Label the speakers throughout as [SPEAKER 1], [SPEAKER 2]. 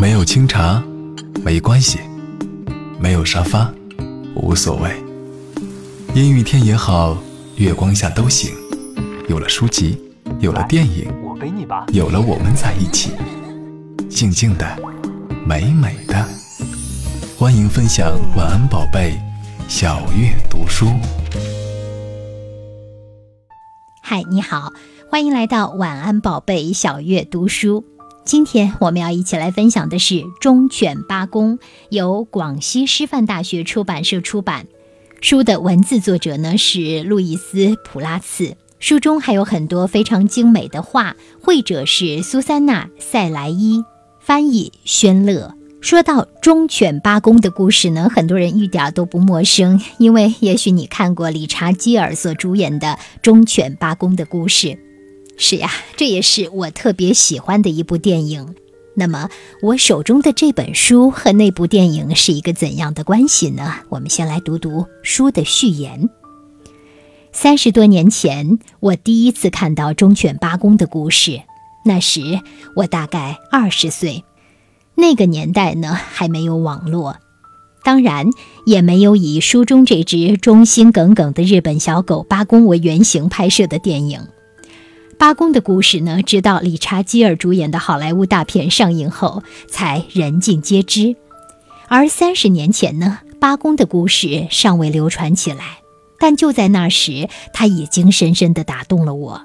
[SPEAKER 1] 没有清茶，没关系；没有沙发，无所谓。阴雨天也好，月光下都行。有了书籍，有了电影，我背你吧有了我们在一起，静静的，美美的。欢迎分享晚安宝贝，小月读书。
[SPEAKER 2] 嗨，你好，欢迎来到晚安宝贝小月读书。今天我们要一起来分享的是《忠犬八公》，由广西师范大学出版社出版。书的文字作者呢是路易斯·普拉茨，书中还有很多非常精美的画，绘者是苏珊娜·塞莱伊，翻译宣乐。说到忠犬八公的故事呢，很多人一点都不陌生，因为也许你看过理查基尔所主演的《忠犬八公》的故事。是呀，这也是我特别喜欢的一部电影。那么，我手中的这本书和那部电影是一个怎样的关系呢？我们先来读读书的序言。三十多年前，我第一次看到忠犬八公的故事，那时我大概二十岁。那个年代呢，还没有网络，当然也没有以书中这只忠心耿耿的日本小狗八公为原型拍摄的电影。八公的故事呢，直到理查基尔主演的好莱坞大片上映后，才人尽皆知。而三十年前呢，八公的故事尚未流传起来，但就在那时，他已经深深地打动了我。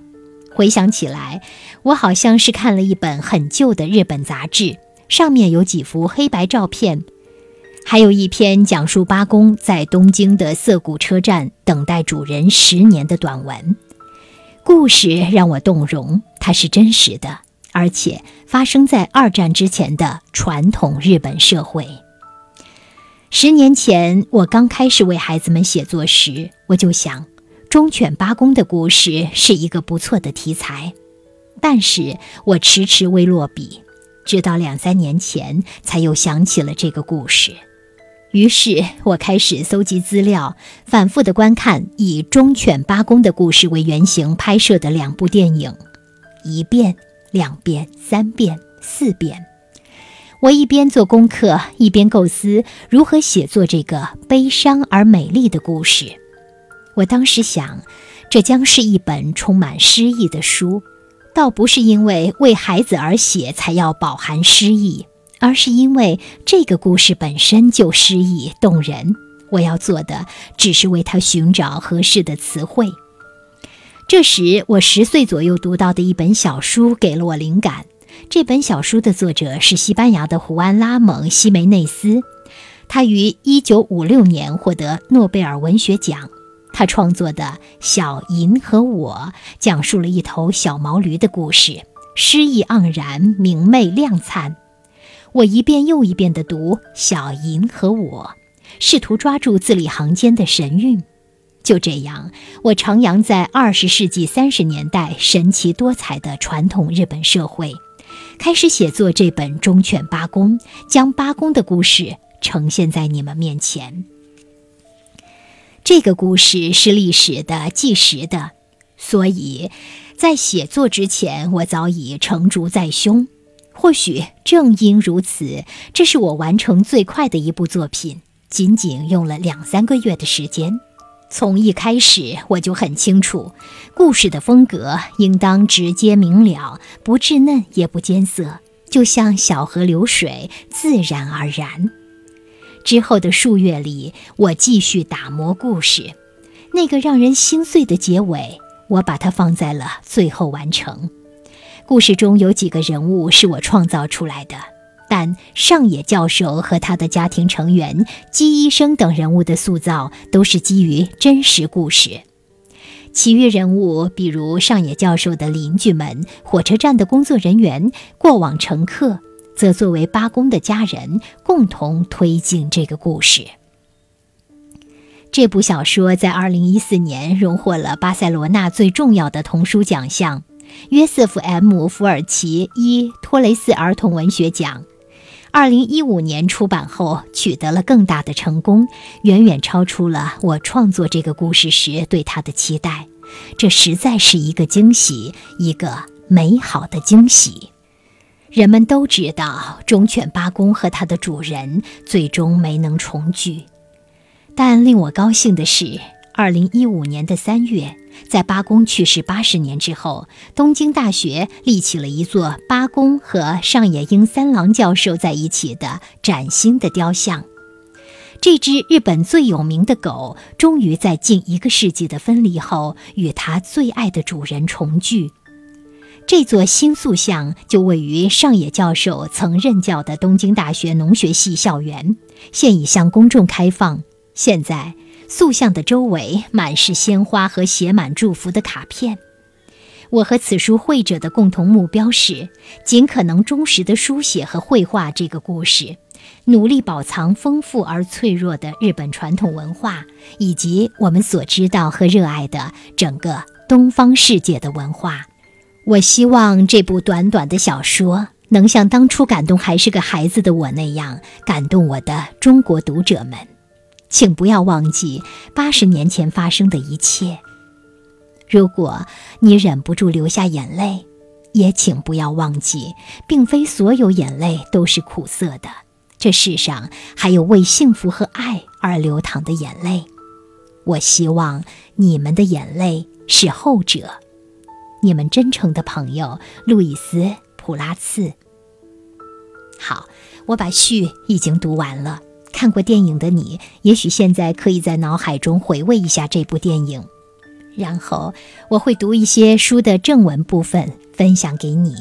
[SPEAKER 2] 回想起来，我好像是看了一本很旧的日本杂志，上面有几幅黑白照片，还有一篇讲述八公在东京的涩谷车站等待主人十年的短文。故事让我动容，它是真实的，而且发生在二战之前的传统日本社会。十年前，我刚开始为孩子们写作时，我就想，忠犬八公的故事是一个不错的题材，但是我迟迟未落笔，直到两三年前才又想起了这个故事。于是我开始搜集资料，反复的观看以忠犬八公的故事为原型拍摄的两部电影，一遍、两遍、三遍、四遍。我一边做功课，一边构思如何写作这个悲伤而美丽的故事。我当时想，这将是一本充满诗意的书，倒不是因为为孩子而写才要饱含诗意。而是因为这个故事本身就诗意动人，我要做的只是为它寻找合适的词汇。这时，我十岁左右读到的一本小书给了我灵感。这本小书的作者是西班牙的胡安·拉蒙·西梅内斯，他于1956年获得诺贝尔文学奖。他创作的《小银和我》讲述了一头小毛驴的故事，诗意盎然，明媚亮灿。我一遍又一遍地读《小银和我》，试图抓住字里行间的神韵。就这样，我徜徉在二十世纪三十年代神奇多彩的传统日本社会，开始写作这本《忠犬八公》，将八公的故事呈现在你们面前。这个故事是历史的、纪实的，所以在写作之前，我早已成竹在胸。或许正因如此，这是我完成最快的一部作品，仅仅用了两三个月的时间。从一开始我就很清楚，故事的风格应当直接明了，不稚嫩也不艰涩，就像小河流水，自然而然。之后的数月里，我继续打磨故事，那个让人心碎的结尾，我把它放在了最后完成。故事中有几个人物是我创造出来的，但上野教授和他的家庭成员、姬医生等人物的塑造都是基于真实故事。其余人物，比如上野教授的邻居们、火车站的工作人员、过往乘客，则作为八公的家人，共同推进这个故事。这部小说在2014年荣获了巴塞罗那最重要的童书奖项。约瑟夫 ·M· 福尔奇伊托雷斯儿童文学奖，二零一五年出版后取得了更大的成功，远远超出了我创作这个故事时对他的期待。这实在是一个惊喜，一个美好的惊喜。人们都知道忠犬八公和它的主人最终没能重聚，但令我高兴的是，二零一五年的三月，在八公去世八十年之后，东京大学立起了一座八公和上野英三郎教授在一起的崭新的雕像。这只日本最有名的狗，终于在近一个世纪的分离后，与它最爱的主人重聚。这座新塑像就位于上野教授曾任教的东京大学农学系校园，现已向公众开放。现在，塑像的周围满是鲜花和写满祝福的卡片。我和此书绘者的共同目标是，尽可能忠实地书写和绘画这个故事，努力保藏丰富而脆弱的日本传统文化，以及我们所知道和热爱的整个东方世界的文化。我希望这部短短的小说能像当初感动还是个孩子的我那样感动我的中国读者们，请不要忘记八十年前发生的一切。如果你忍不住流下眼泪，也请不要忘记，并非所有眼泪都是苦涩的。这世上还有为幸福和爱而流淌的眼泪。我希望你们的眼泪是后者。你们真诚的朋友路易斯·普拉茨。好，我把序已经读完了。看过电影的你，也许现在可以在脑海中回味一下这部电影。然后我会读一些书的正文部分，分享给你。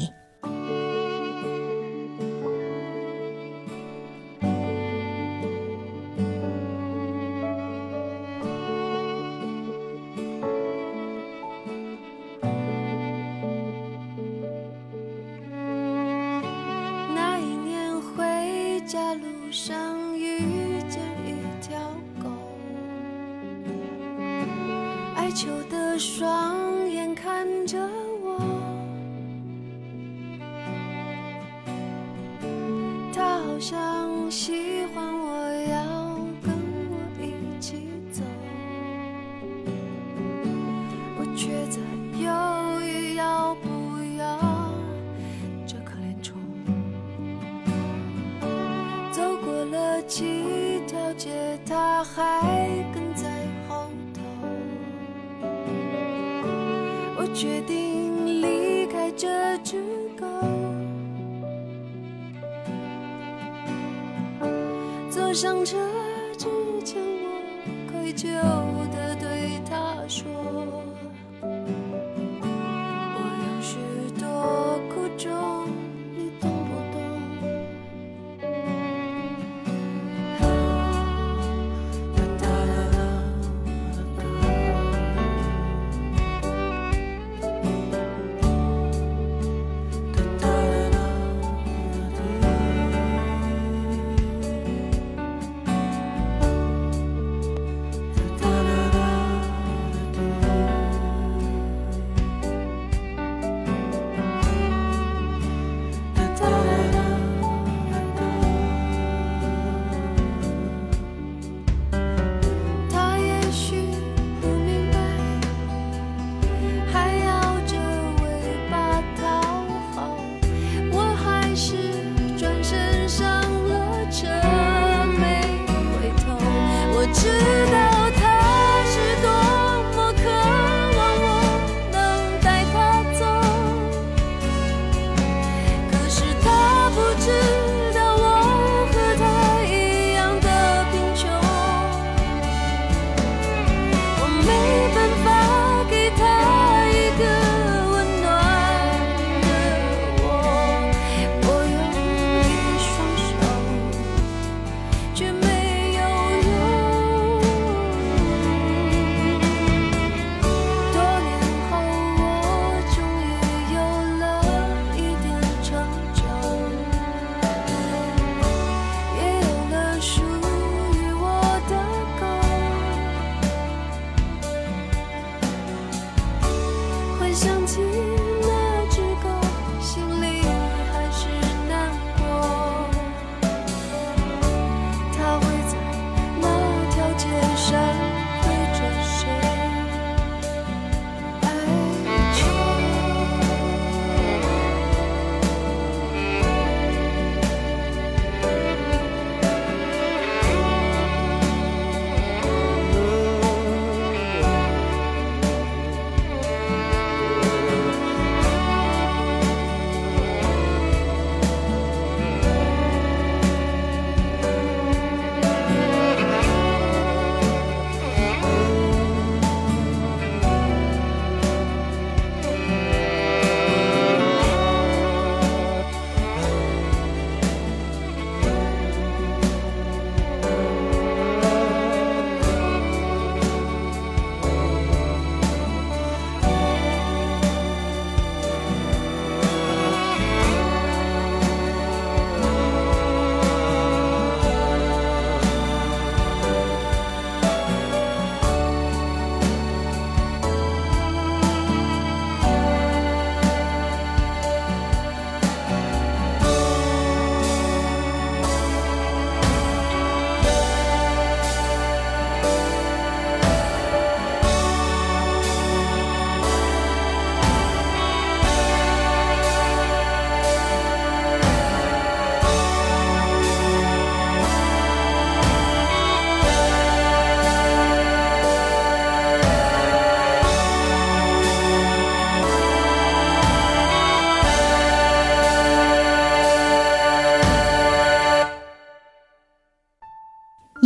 [SPEAKER 3] 想着之前，我愧疚地对他说。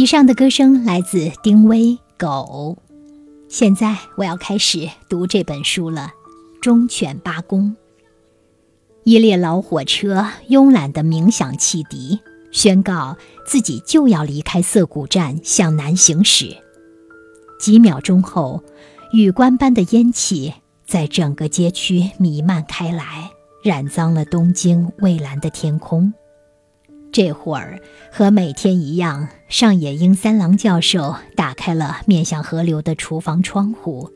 [SPEAKER 2] 上的歌声来自丁薇《狗》。现在我要开始读这本书了，《忠犬八公》。一列老火车慵懒地鸣响汽笛，宣告自己就要离开涩谷站，向南行驶。几秒钟后，雨冠般的烟气在整个街区弥漫开来，染脏了东京蔚蓝的天空。这会儿，和每天一样，上野英三郎教授打开了面向河流的厨房窗户，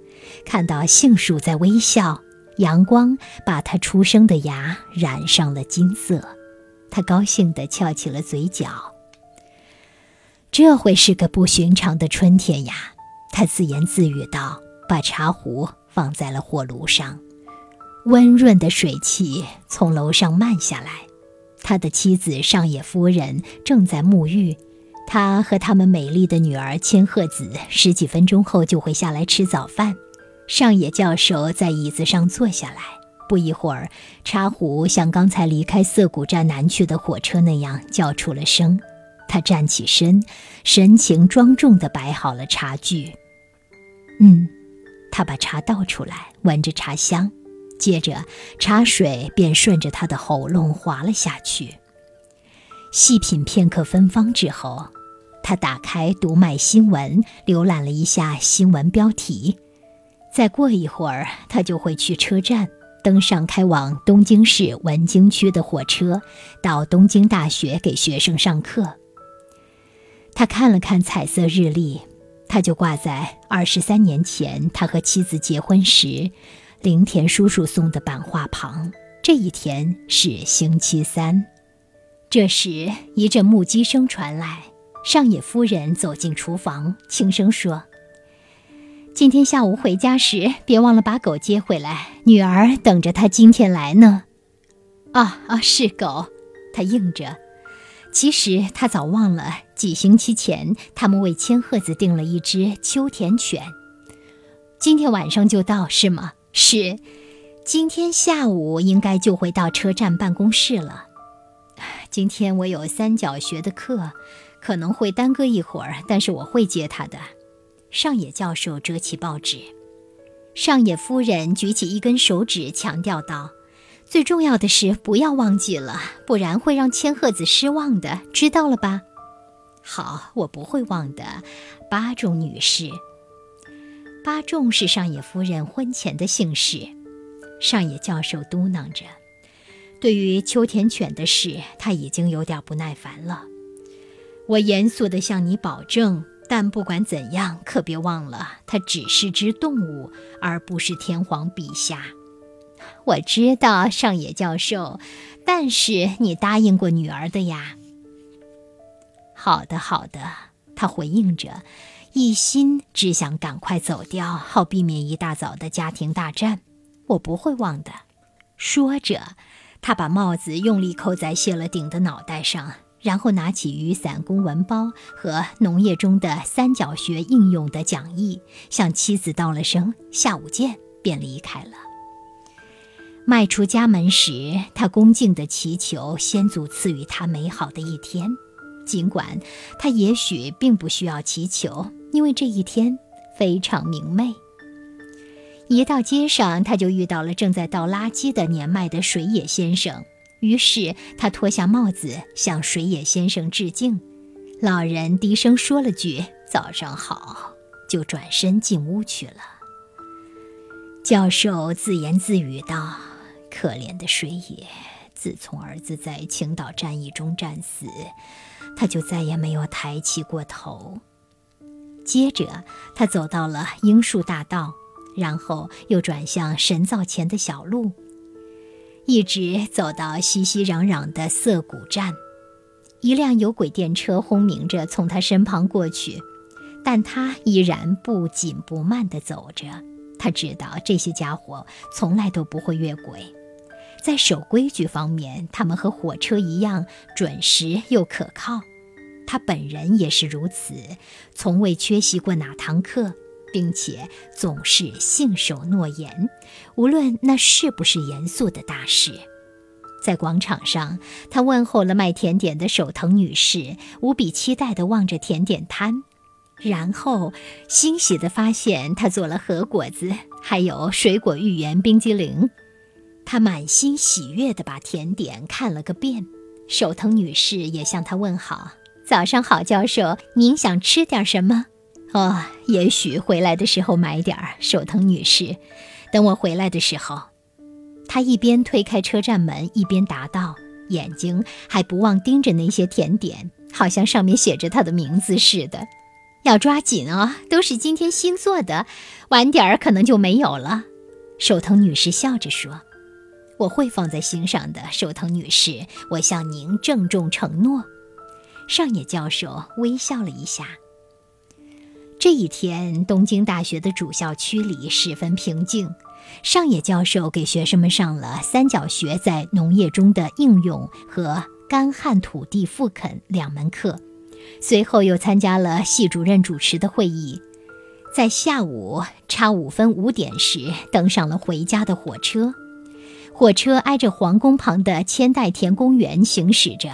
[SPEAKER 2] 看到杏树在微笑。阳光把他出生的芽染上了金色，他高兴地翘起了嘴角。这会是个不寻常的春天呀，他自言自语道，把茶壶放在了火炉上。温润的水汽从楼上漫下来，他的妻子上野夫人正在沐浴，他和他们美丽的女儿千鹤子十几分钟后就会下来吃早饭。上野教授在椅子上坐下来，不一会儿，茶壶像刚才离开涩谷站南去的火车那样叫出了声。他站起身，神情庄重地摆好了茶具。嗯，他把茶倒出来，闻着茶香，接着茶水便顺着他的喉咙滑了下去。细品片刻芬芳之后，他打开读卖新闻，浏览了一下新闻标题。再过一会儿，他就会去车站，登上开往东京市文京区的火车，到东京大学给学生上课。他看了看彩色日历，他就挂在二十三年前他和妻子结婚时，林田叔叔送的版画旁。这一天是星期三。这时，一阵木屐声传来，上野夫人走进厨房，轻声说。今天下午回家时，别忘了把狗接回来。女儿等着他今天来呢。啊啊，是狗，他应着。其实他早忘了，几星期前他们为千鹤子订了一只秋田犬。今天晚上就到是吗？是，今天下午应该就会到车站办公室了。今天我有三角学的课，可能会耽搁一会儿，但是我会接他的。上野教授折起报纸，上野夫人举起一根手指，强调道：“最重要的是不要忘记了，不然会让千鹤子失望的，知道了吧？”“好，我不会忘的。”八重女士，八重是上野夫人婚前的姓氏。上野教授嘟囔着：“对于秋田犬的事，他已经有点不耐烦了。”我严肃地向你保证。但不管怎样，可别忘了，它只是只动物，而不是天皇陛下。我知道，上野教授，但是你答应过女儿的呀。好的，好的，他回应着，一心只想赶快走掉，好避免一大早的家庭大战。我不会忘的。说着，他把帽子用力扣在谢了顶的脑袋上。然后拿起雨伞、公文包和农业中的三角学应用的讲义，向妻子道了声“下午见”，便离开了。迈出家门时，他恭敬地祈求先祖赐予他美好的一天，尽管他也许并不需要祈求，因为这一天非常明媚。一到街上，他就遇到了正在倒垃圾的年迈的水野先生。于是他脱下帽子，向水野先生致敬。老人低声说了句“早上好”，就转身进屋去了。教授自言自语道：“可怜的水野，自从儿子在青岛战役中战死，他就再也没有抬起过头。”接着，他走到了樱树大道，然后又转向神造前的小路。一直走到熙熙攘攘的涩谷站，一辆有轨电车轰鸣着从他身旁过去，但他依然不紧不慢地走着。他知道这些家伙从来都不会越轨，在守规矩方面，他们和火车一样准时又可靠。他本人也是如此，从未缺席过哪堂课。并且总是信守诺言，无论那是不是严肃的大事。在广场上，他问候了卖甜点的守藤女士，无比期待地望着甜点摊，然后欣喜地发现他做了核果子，还有水果芋圆冰激凌。他满心喜悦地把甜点看了个遍。守藤女士也向他问好：“早上好，教授，您想吃点什么？”“哦，也许回来的时候买点儿。”守藤女士，等我回来的时候。他一边推开车站门，一边答道，眼睛还不忘盯着那些甜点，好像上面写着他的名字似的。要抓紧哦，都是今天新做的，晚点儿可能就没有了。手藤女士笑着说：“我会放在心上的，手藤女士，我向您郑重承诺。”上野教授微笑了一下。这一天，东京大学的主校区里十分平静。上野教授给学生们上了三角学在农业中的应用和干旱土地复垦两门课，随后又参加了系主任主持的会议，在下午差五分五点时登上了回家的火车。火车挨着皇宫旁的千代田公园行驶着，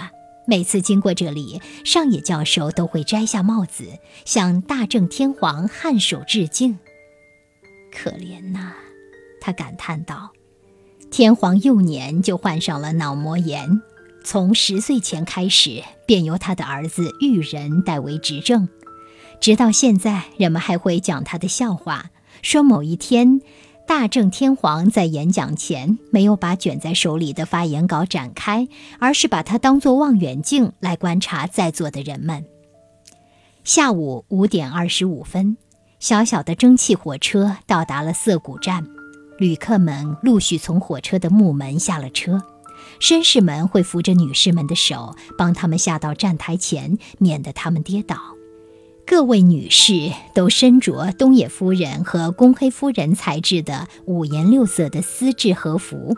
[SPEAKER 2] 每次经过这里，上野教授都会摘下帽子，向大正天皇颔首致敬。可怜呐！他感叹道：“天皇幼年就患上了脑膜炎，从十岁前开始便由他的儿子裕仁代为执政，直到现在，人们还会讲他的笑话，说某一天，大正天皇在演讲前没有把卷在手里的发言稿展开，而是把它当作望远镜来观察在座的人们。”下午五点二十五分，小小的蒸汽火车到达了涩谷站。旅客们陆续从火车的木门下了车，绅士们会扶着女士们的手，帮他们下到站台前，免得他们跌倒。各位女士都身着东野夫人和宫黑夫人裁制的五颜六色的丝质和服。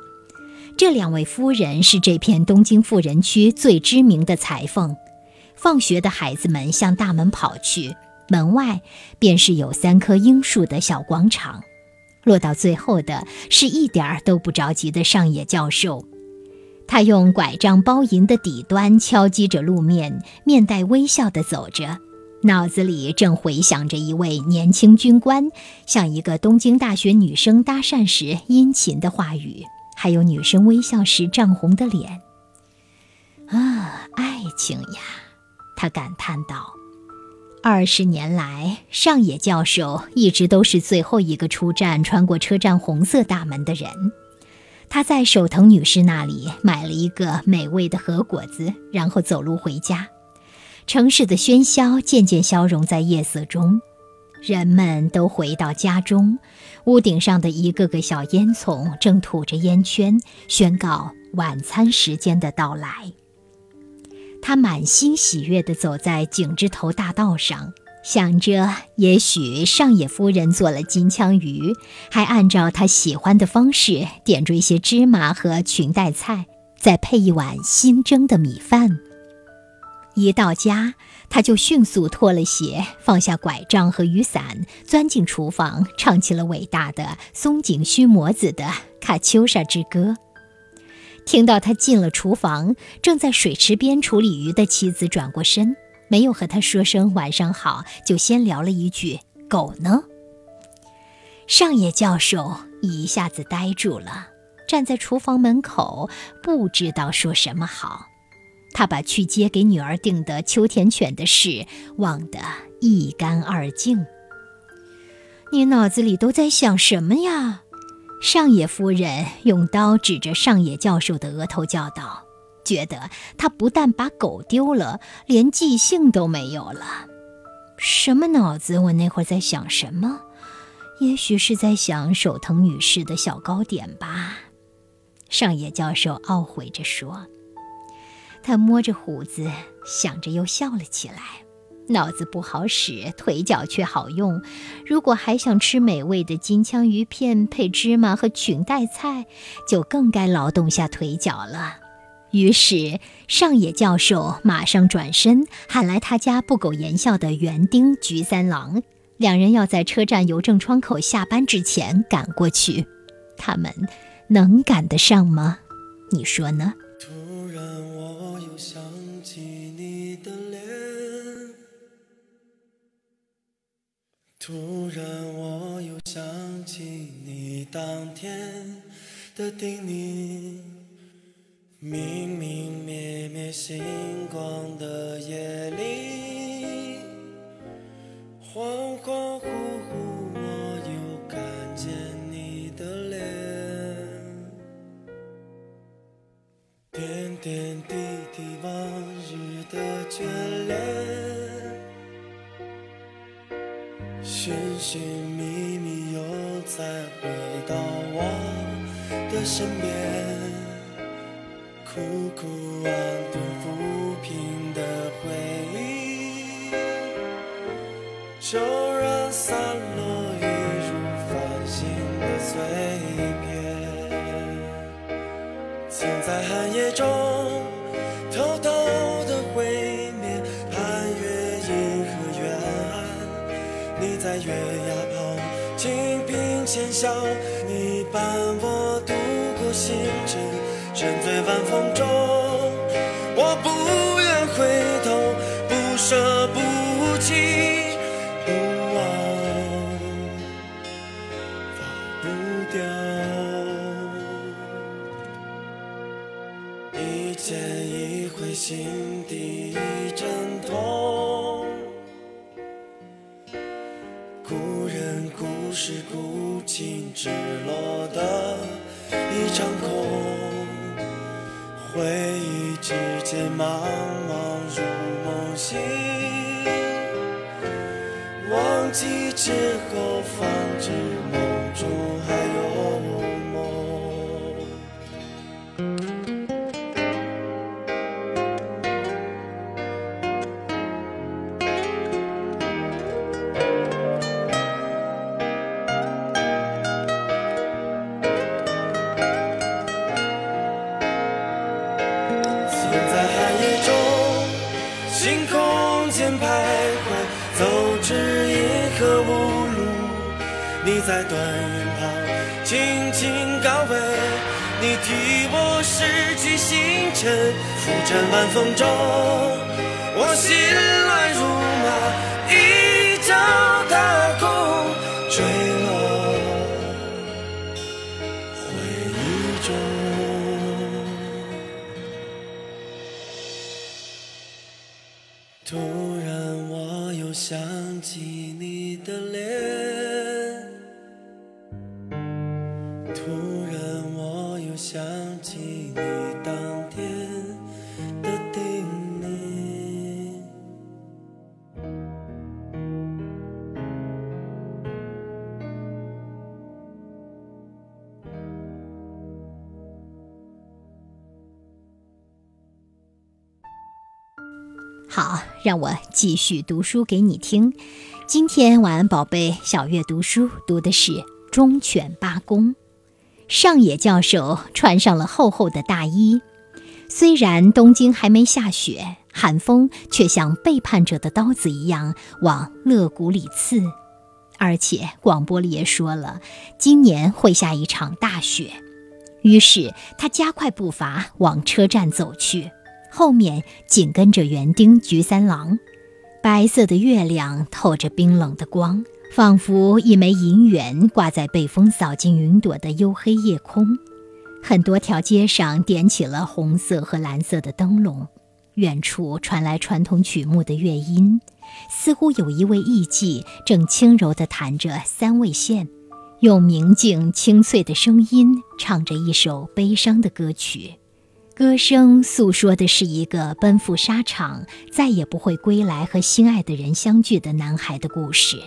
[SPEAKER 2] 这两位夫人是这片东京富人区最知名的裁缝。放学的孩子们向大门跑去，门外便是有三棵樱树的小广场。落到最后的是一点儿都不着急的上野教授，他用拐杖包银的底端敲击着路面，面带微笑地走着，脑子里正回想着一位年轻军官向一个东京大学女生搭讪时殷勤的话语，还有女生微笑时涨红的脸。啊，爱情呀，他感叹道。二十年来，上野教授一直都是最后一个出站、穿过车站红色大门的人。他在手藤女士那里买了一个美味的核果子，然后走路回家。城市的喧嚣渐渐消融在夜色中，人们都回到家中。屋顶上的一个个小烟囱正吐着烟圈，宣告晚餐时间的到来。他满心喜悦地走在井之头大道上，想着也许上野夫人做了金枪鱼，还按照他喜欢的方式点缀些芝麻和裙带菜，再配一碗新蒸的米饭。一到家，他就迅速脱了鞋，放下拐杖和雨伞，钻进厨房，唱起了伟大的松井须磨子的《卡秋莎之歌》。听到他进了厨房，正在水池边处理鱼的妻子转过身，没有和他说声晚上好，就先聊了一句：“狗呢？”上野教授一下子呆住了，站在厨房门口，不知道说什么好。他把去接给女儿订的秋田犬的事忘得一干二净。你脑子里都在想什么呀？上野夫人用刀指着上野教授的额头叫道：“觉得他不但把狗丢了，连记性都没有了。什么脑子？我那会儿在想什么？也许是在想手藤女士的小糕点吧。”上野教授懊悔着说。他摸着胡子，想着又笑了起来。脑子不好使，腿脚却好用。如果还想吃美味的金枪鱼片配芝麻和裙带菜，就更该劳动下腿脚了。于是上野教授马上转身喊来他家不苟言笑的园丁菊三郎，两人要在车站邮政窗口下班之前赶过去。他们能赶得上吗？你说呢？
[SPEAKER 4] 又想起你的脸，突然我又想起你当天的叮咛，明明灭灭星光的夜里，恍。眷恋。寻寻觅觅，又再回到我的身边，苦苦安顿抚平的回忆，就让散落一如繁星的碎片，曾在寒夜中偷偷月牙旁轻颦浅笑，你伴我度过星辰，沉醉晚风中。我不愿回头，不舍不弃，不忘，放不掉。一见一回，心失，落的一场空。回忆之间，茫茫如梦醒。忘记之后，方知梦你在断云旁轻轻告慰，你替我拾起星辰，浮沉晚风中，想起你当天的叮咛。
[SPEAKER 2] 好，让我继续读书给你听。今天晚安宝贝，小月读书读的是《忠犬八公》。上野教授穿上了厚厚的大衣，虽然东京还没下雪，寒风却像背叛者的刀子一样往肋骨里刺。而且广播里也说了，今年会下一场大雪。于是他加快步伐往车站走去。后面紧跟着园丁菊三郎，白色的月亮透着冰冷的光，仿佛一枚银元挂在被风扫进云朵的黝黑夜空。很多条街上点起了红色和蓝色的灯笼，远处传来传统曲目的乐音，似乎有一位艺妓正轻柔地弹着三味线，用明净清脆的声音唱着一首悲伤的歌曲。歌声诉说的是一个奔赴沙场、再也不会归来和心爱的人相聚的男孩的故事。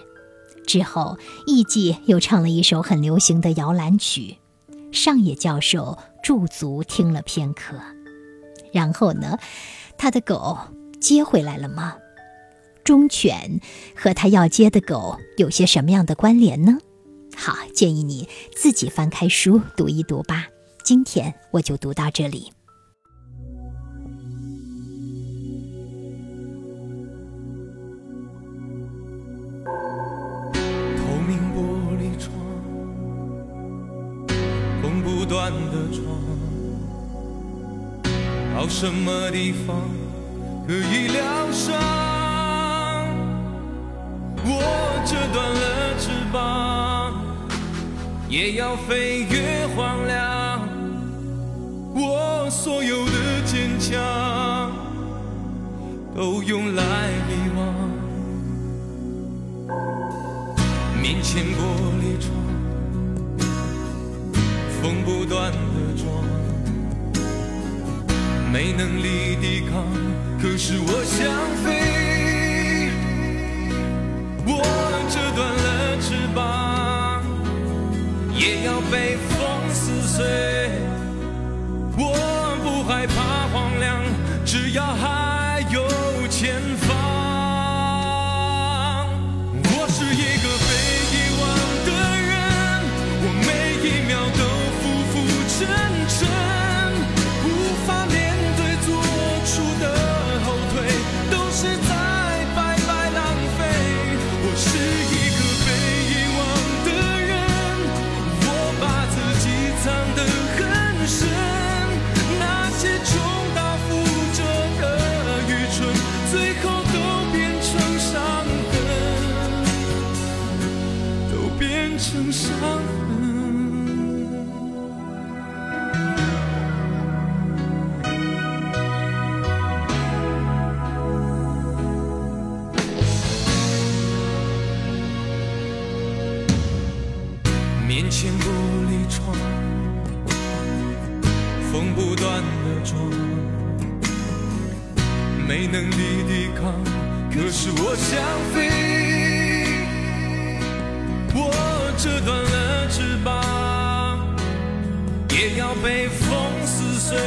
[SPEAKER 2] 之后，艺妓又唱了一首很流行的摇篮曲。上野教授驻足听了片刻，然后呢，他的狗接回来了吗？忠犬和他要接的狗有些什么样的关联呢？好，建议你自己翻开书读一读吧。今天我就读到这里。
[SPEAKER 4] 断的床，到什么地方可以疗伤？我折断了翅膀
[SPEAKER 5] 也要飞越荒凉。我所有的坚强，都用来遗忘。面前玻没能力抵抗，可是我想飞，我折断了翅膀，也要被风撕碎。我不害怕荒凉，只要还我想飞，我折断了翅膀，也要被风撕碎，